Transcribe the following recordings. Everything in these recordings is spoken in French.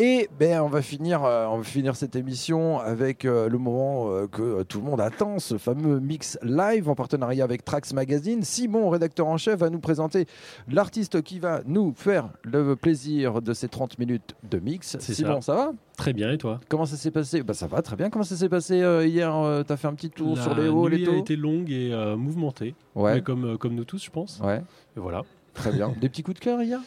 Et ben, on va finir, euh, on va finir cette émission avec euh, le moment euh, que tout le monde attend, ce fameux mix live en partenariat avec Trax Magazine. Simon, rédacteur en chef, va nous présenter l'artiste qui va nous faire le plaisir de ces 30 minutes de mix. Simon, ça. va? Très bien, et toi? Comment ça s'est passé? Bah, Ça va très bien. Comment ça s'est passé hier euh, T'as fait un petit tour La sur les hauts, les nuit a été longue et mouvementée, Ouais, mais comme, comme nous tous, je pense. ouais, Et voilà. très bien. Des petits coups de cœur hier?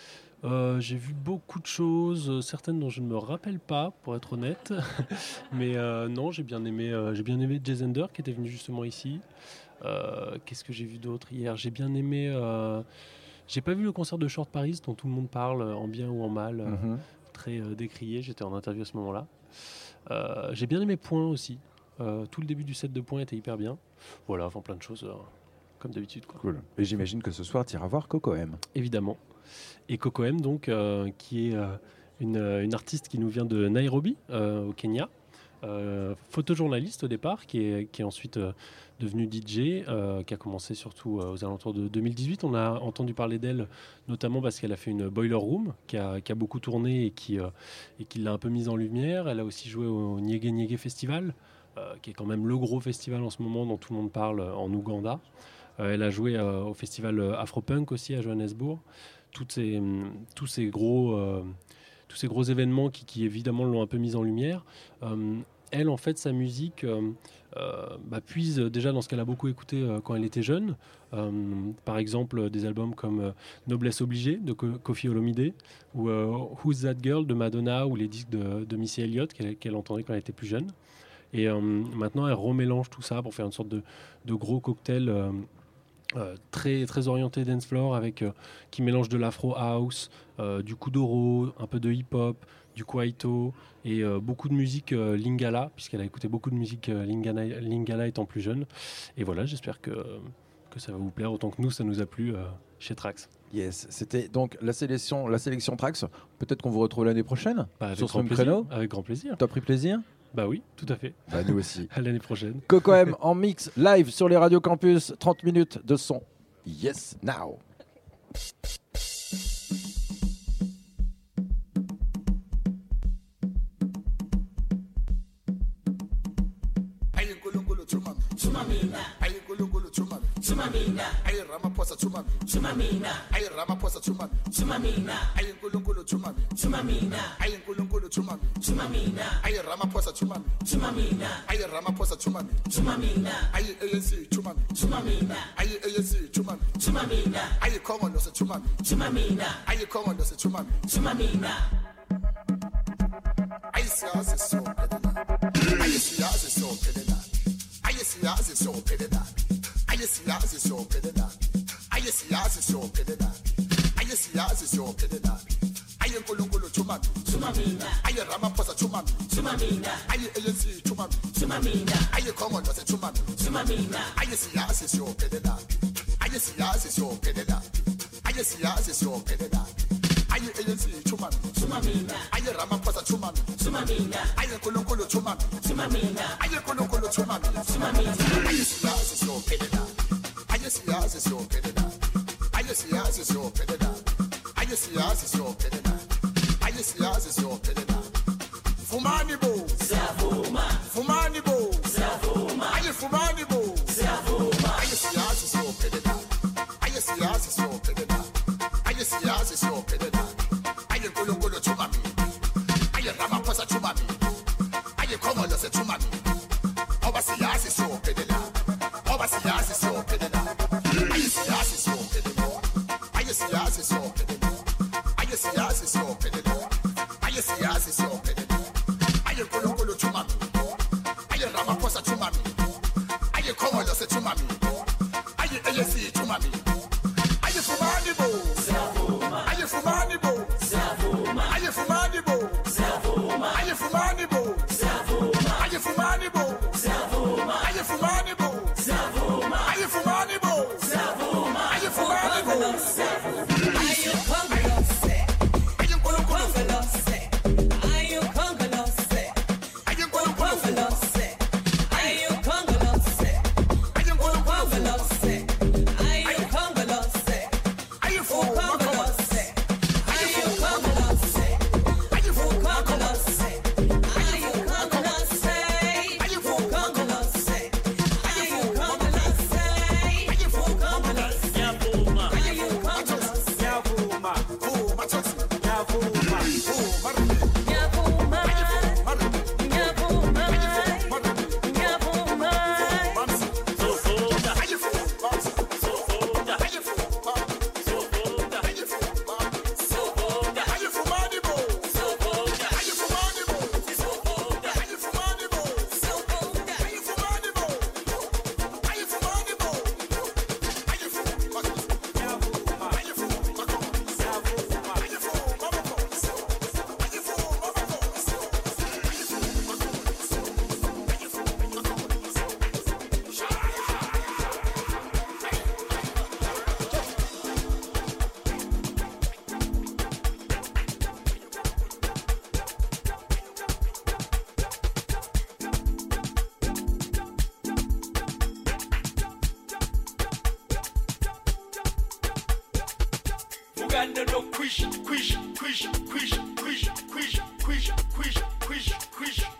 Euh, j'ai vu beaucoup de choses, euh, certaines dont je ne me rappelle pas, pour être honnête. Mais euh, non, j'ai bien aimé, euh, j'ai bien aimé qui était venu justement ici. Qu'est-ce que j'ai vu d'autre hier? J'ai bien aimé. j'ai pas vu le concert de Short Paris dont tout le monde parle en bien ou en mal, Mhm. très décrié. J'étais en interview à ce moment-là. J'ai bien aimé Point aussi. Tout le début du set de Point était hyper bien. Voilà, enfin plein de choses comme d'habitude. Cool. Et j'imagine que ce soir, tu iras voir Coco M. évidemment. Et Coco M, donc, euh, qui est euh, une, euh, une artiste qui nous vient de Nairobi, au Kenya. Photojournaliste au départ, qui est, ensuite devenue DJ, qui a commencé surtout aux alentours de 2018. On a entendu parler d'elle notamment parce qu'elle a fait une Boiler Room, qui a, beaucoup tourné et qui, l'a un peu mise en lumière. Elle a aussi joué au Nyege Nyege Festival, qui est quand même le gros festival en ce moment dont tout le monde parle en Ouganda. Elle a joué au festival Afropunk aussi à Johannesburg. Toutes ces, tous ces gros, euh, tous ces gros événements qui, évidemment l'ont un peu mise en lumière. Euh, elle, en fait, sa musique euh, bah, puise déjà dans ce qu'elle a beaucoup écouté quand elle était jeune. Par exemple, des albums comme Noblesse obligée de Ko- Kofi Olomide ou Who's That Girl de Madonna ou les disques de, de Missy Elliott qu'elle entendait quand elle était plus jeune. Et maintenant, elle remélange tout ça pour faire une sorte de, de gros cocktail euh, très, très orienté dance floor avec, euh, qui mélange de l'afro house, euh, du kuduro, un peu de hip-hop, du kwaito et beaucoup de musique lingala, puisqu'elle a écouté beaucoup de musique lingala, lingala étant plus jeune. Et voilà, j'espère que, que ça va vous plaire autant que nous, ça nous a plu chez Trax. Yes, c'était donc la sélection, la sélection Trax. Peut-être qu'on vous retrouve l'année prochaine Bah, sur ce grand même plaisir. créneau. Avec grand plaisir. T'as pris plaisir? Bah oui, tout à fait. Bah nous aussi. À l'année prochaine. Coco M en mix live sur les radios campus, 30 minutes de son. Yes, now. Chumamina. Ayi Ramaphosa Chumami. Chumamina. Ayi Ramaphosa Chumami. Chumamina. Ayi Nkulunkulu Chumami. Chumamina. Ayi Nkulunkulu Chumami. Chumamina. Ayi Ramaphosa Chumami. Chumamina. Ayi Ramaphosa Chumami. Chumamina. Ayi ANC Chumami. Chumamina. Ayi ANC Chumami. Chumamina. Ayi Commonwealth Chumami. Chumamina. Ayi Commonwealth Chumami. Chumamina. Ayi siyasa so pedela. Ayi siyasa so pedela. Ayi siyasa so pedela. Ayı siyasi sohbet eder. Ayı siyasi sohbet eder. Ayı siyasi sohbet eder. Ayı nkulunkulu chuma mina. Chuma mina. Ayı Ramaphosa chuma mina. Chuma mina. Ayı ANC chuma mina. Chuma mina. Ayı Khongolose chuma mina. Chuma mina. Ayı siyasi sohbet eder. Ayı siyasi sohbet eder. Ayı siyasi sohbet eder. Ayı ANC chuma mina. Chuma mina. Ayı Ramaphosa chuma see us is so pretty. I just see us is so pretty Fumani bo, Savuma. Fumani bo, Savuma. Fumani bo, Savuma. I just see us is so pretty now. I just see us is so Zavu. And the no quish, quish, quish, quish, quish, quish, quish, quish, quish, quish,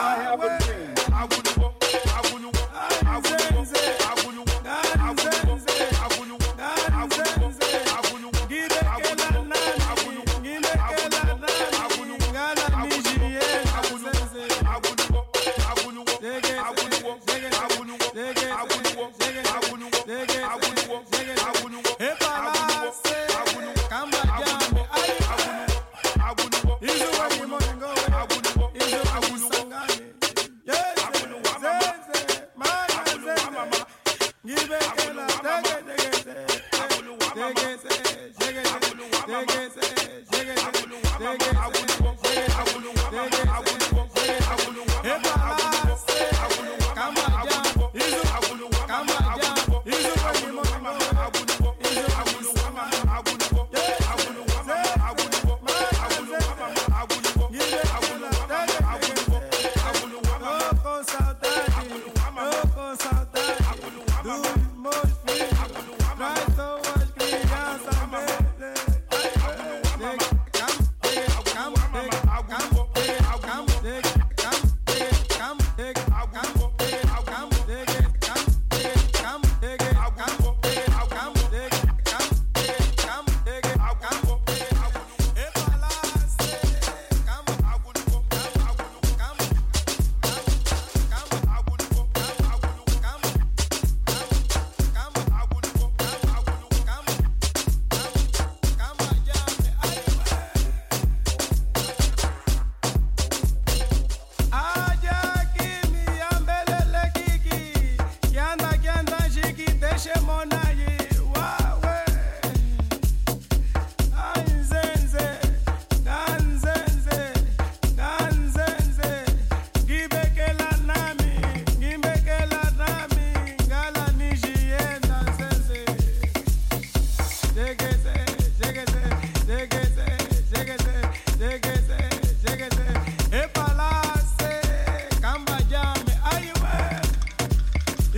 I have a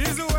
Is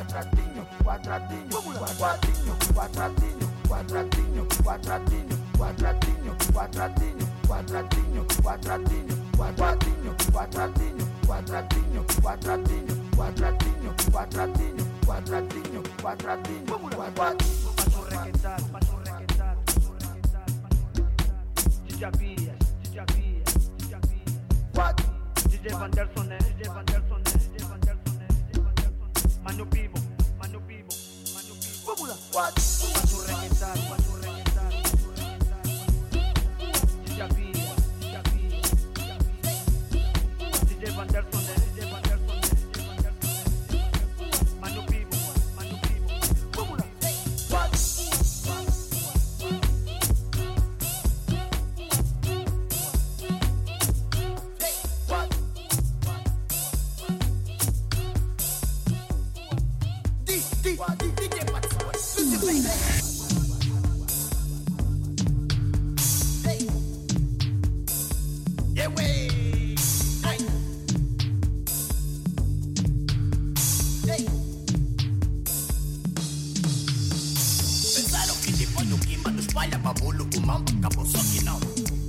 quadratinho, quadratinho, quadratinho, quadratinho, quadratinho, quadratinho, quadratinho, quadratinho, quadratinho, quadratinho, quadratinho, quadratinho, quadratinho, quadratinho, quadratinho, quadratinho, quadratinho, quadratinho, quadratinho, para su requetar, para su requetar, para su requetar, DJ Vanderson, DJ Vanderson. Mano people, Mano Pimo, Mano Pimo. Fórmula, what?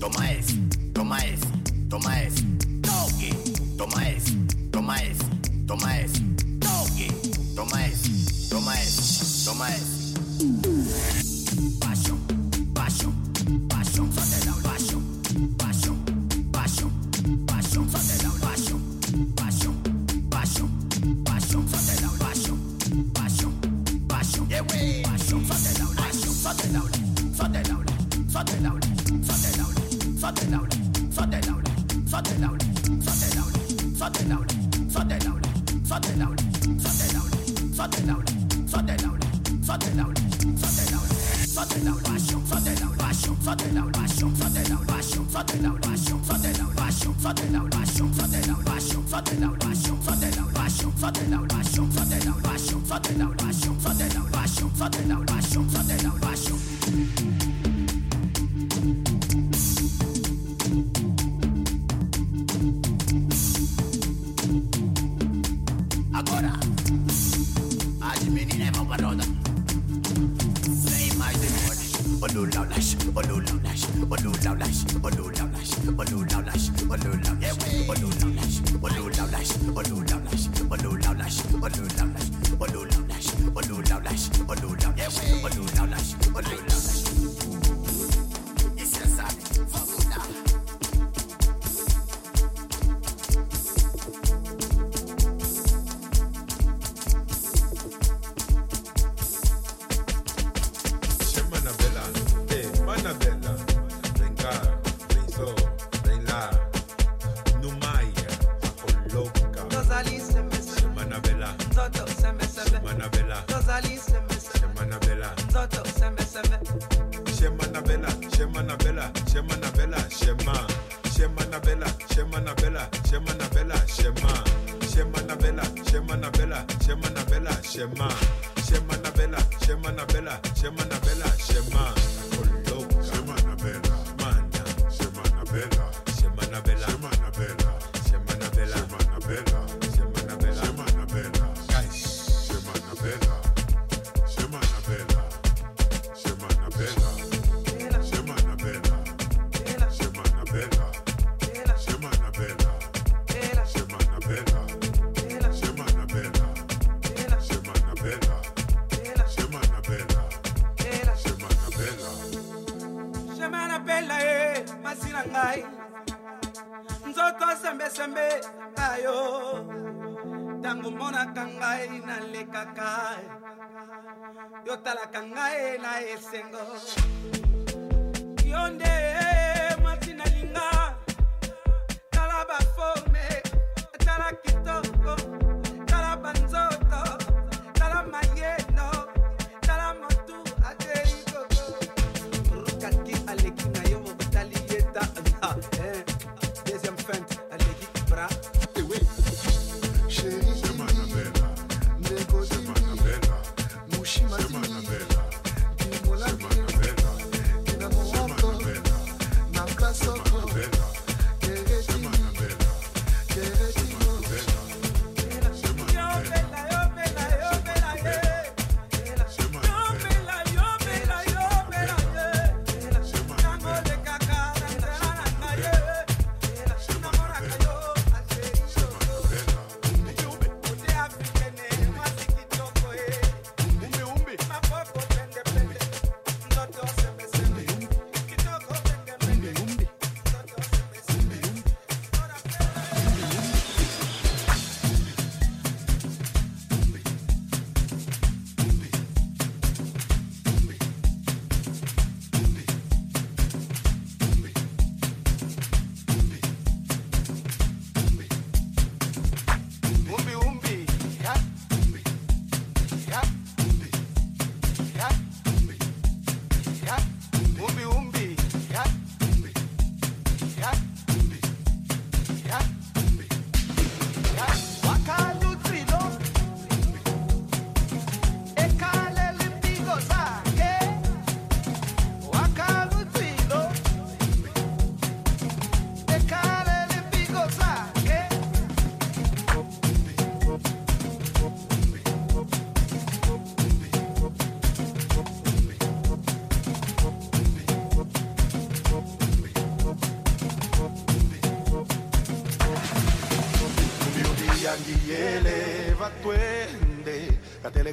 toma eso, toma eso, toma eso. Toque, toma eso, toma eso, toma eso. balloon out lash, balloon out lash, balloon out night single. Yonde.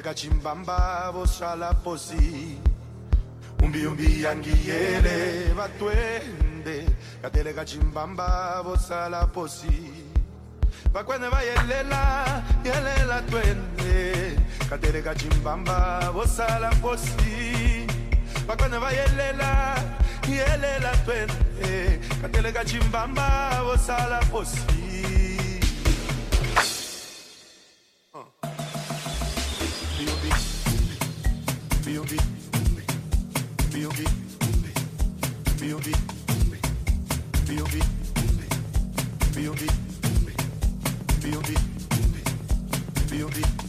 kachimbamba bosala posi. Umbiumbi yangiyele batwende. Katele kachimbamba bosala posi. Bakwene bayelela yelela twende. Katele kachimbamba bosala posi. Bakwene bayelela yelela twende. Katele kachimbamba bosala posi. B.O.B.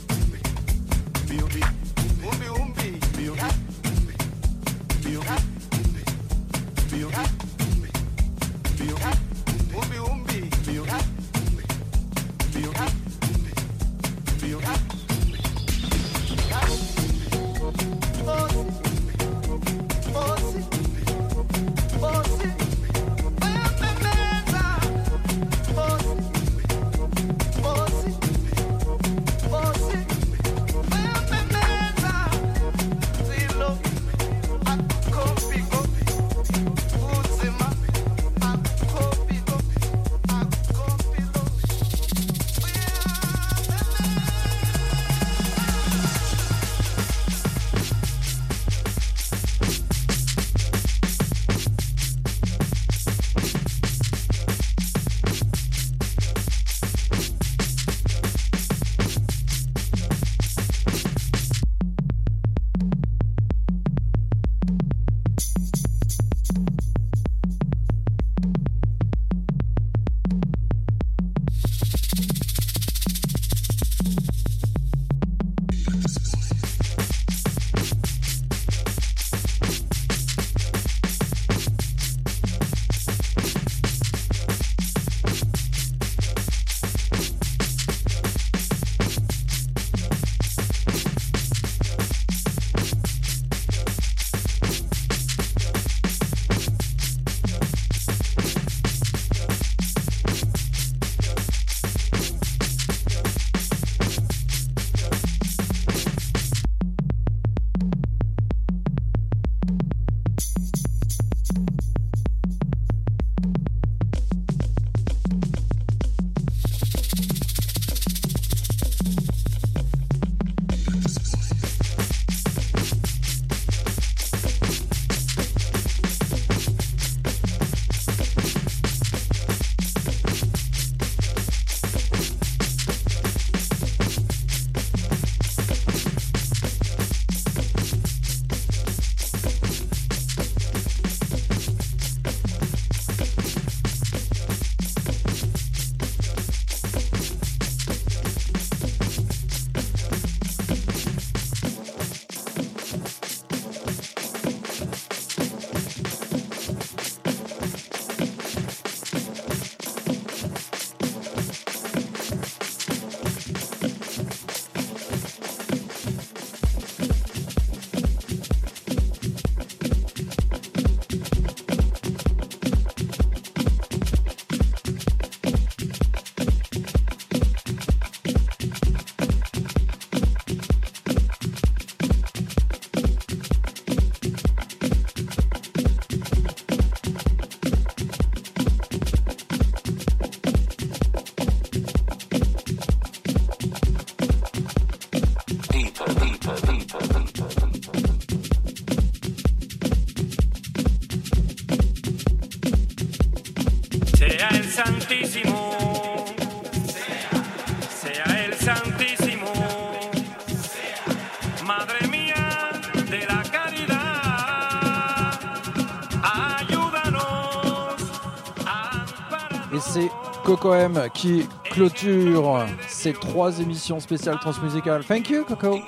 Coco qui clôture ces trois émissions spéciales transmusicales. Thank you, Coco.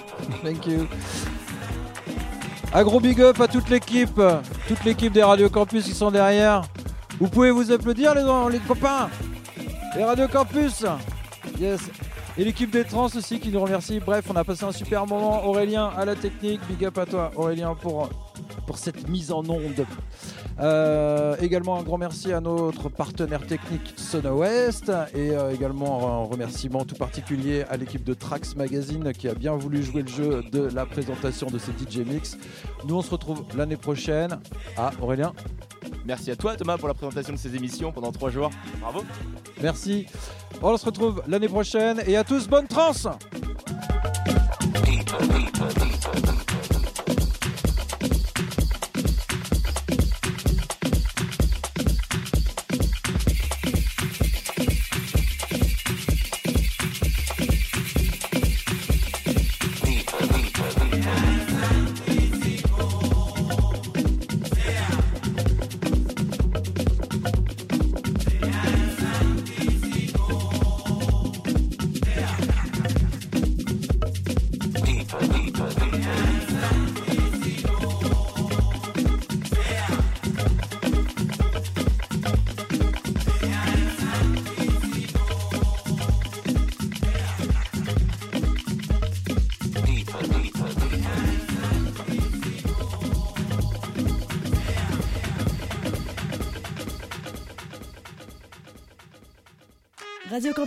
Thank you. Un gros big up à toute l'équipe, toute l'équipe des Radio Campus qui sont derrière. Vous pouvez vous applaudir, les, les copains. Les Radio Campus. Yes. Et l'équipe des trans aussi qui nous remercie. Bref, on a passé un super moment. Aurélien à la technique. Big up à toi, Aurélien, pour, pour cette mise en onde. Euh, également un grand merci à notre partenaire technique Sono West et euh, également un remerciement tout particulier à l'équipe de Trax Magazine qui a bien voulu jouer le jeu de la présentation de ces DJ Mix. Nous on se retrouve l'année prochaine. Ah Aurélien Merci à toi Thomas pour la présentation de ces émissions pendant trois jours. Bravo. Merci. On se retrouve l'année prochaine et à tous bonne trans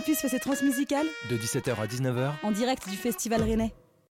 Campus fait ses transmusicales De 17h à 19h, en direct du Festival Rennais.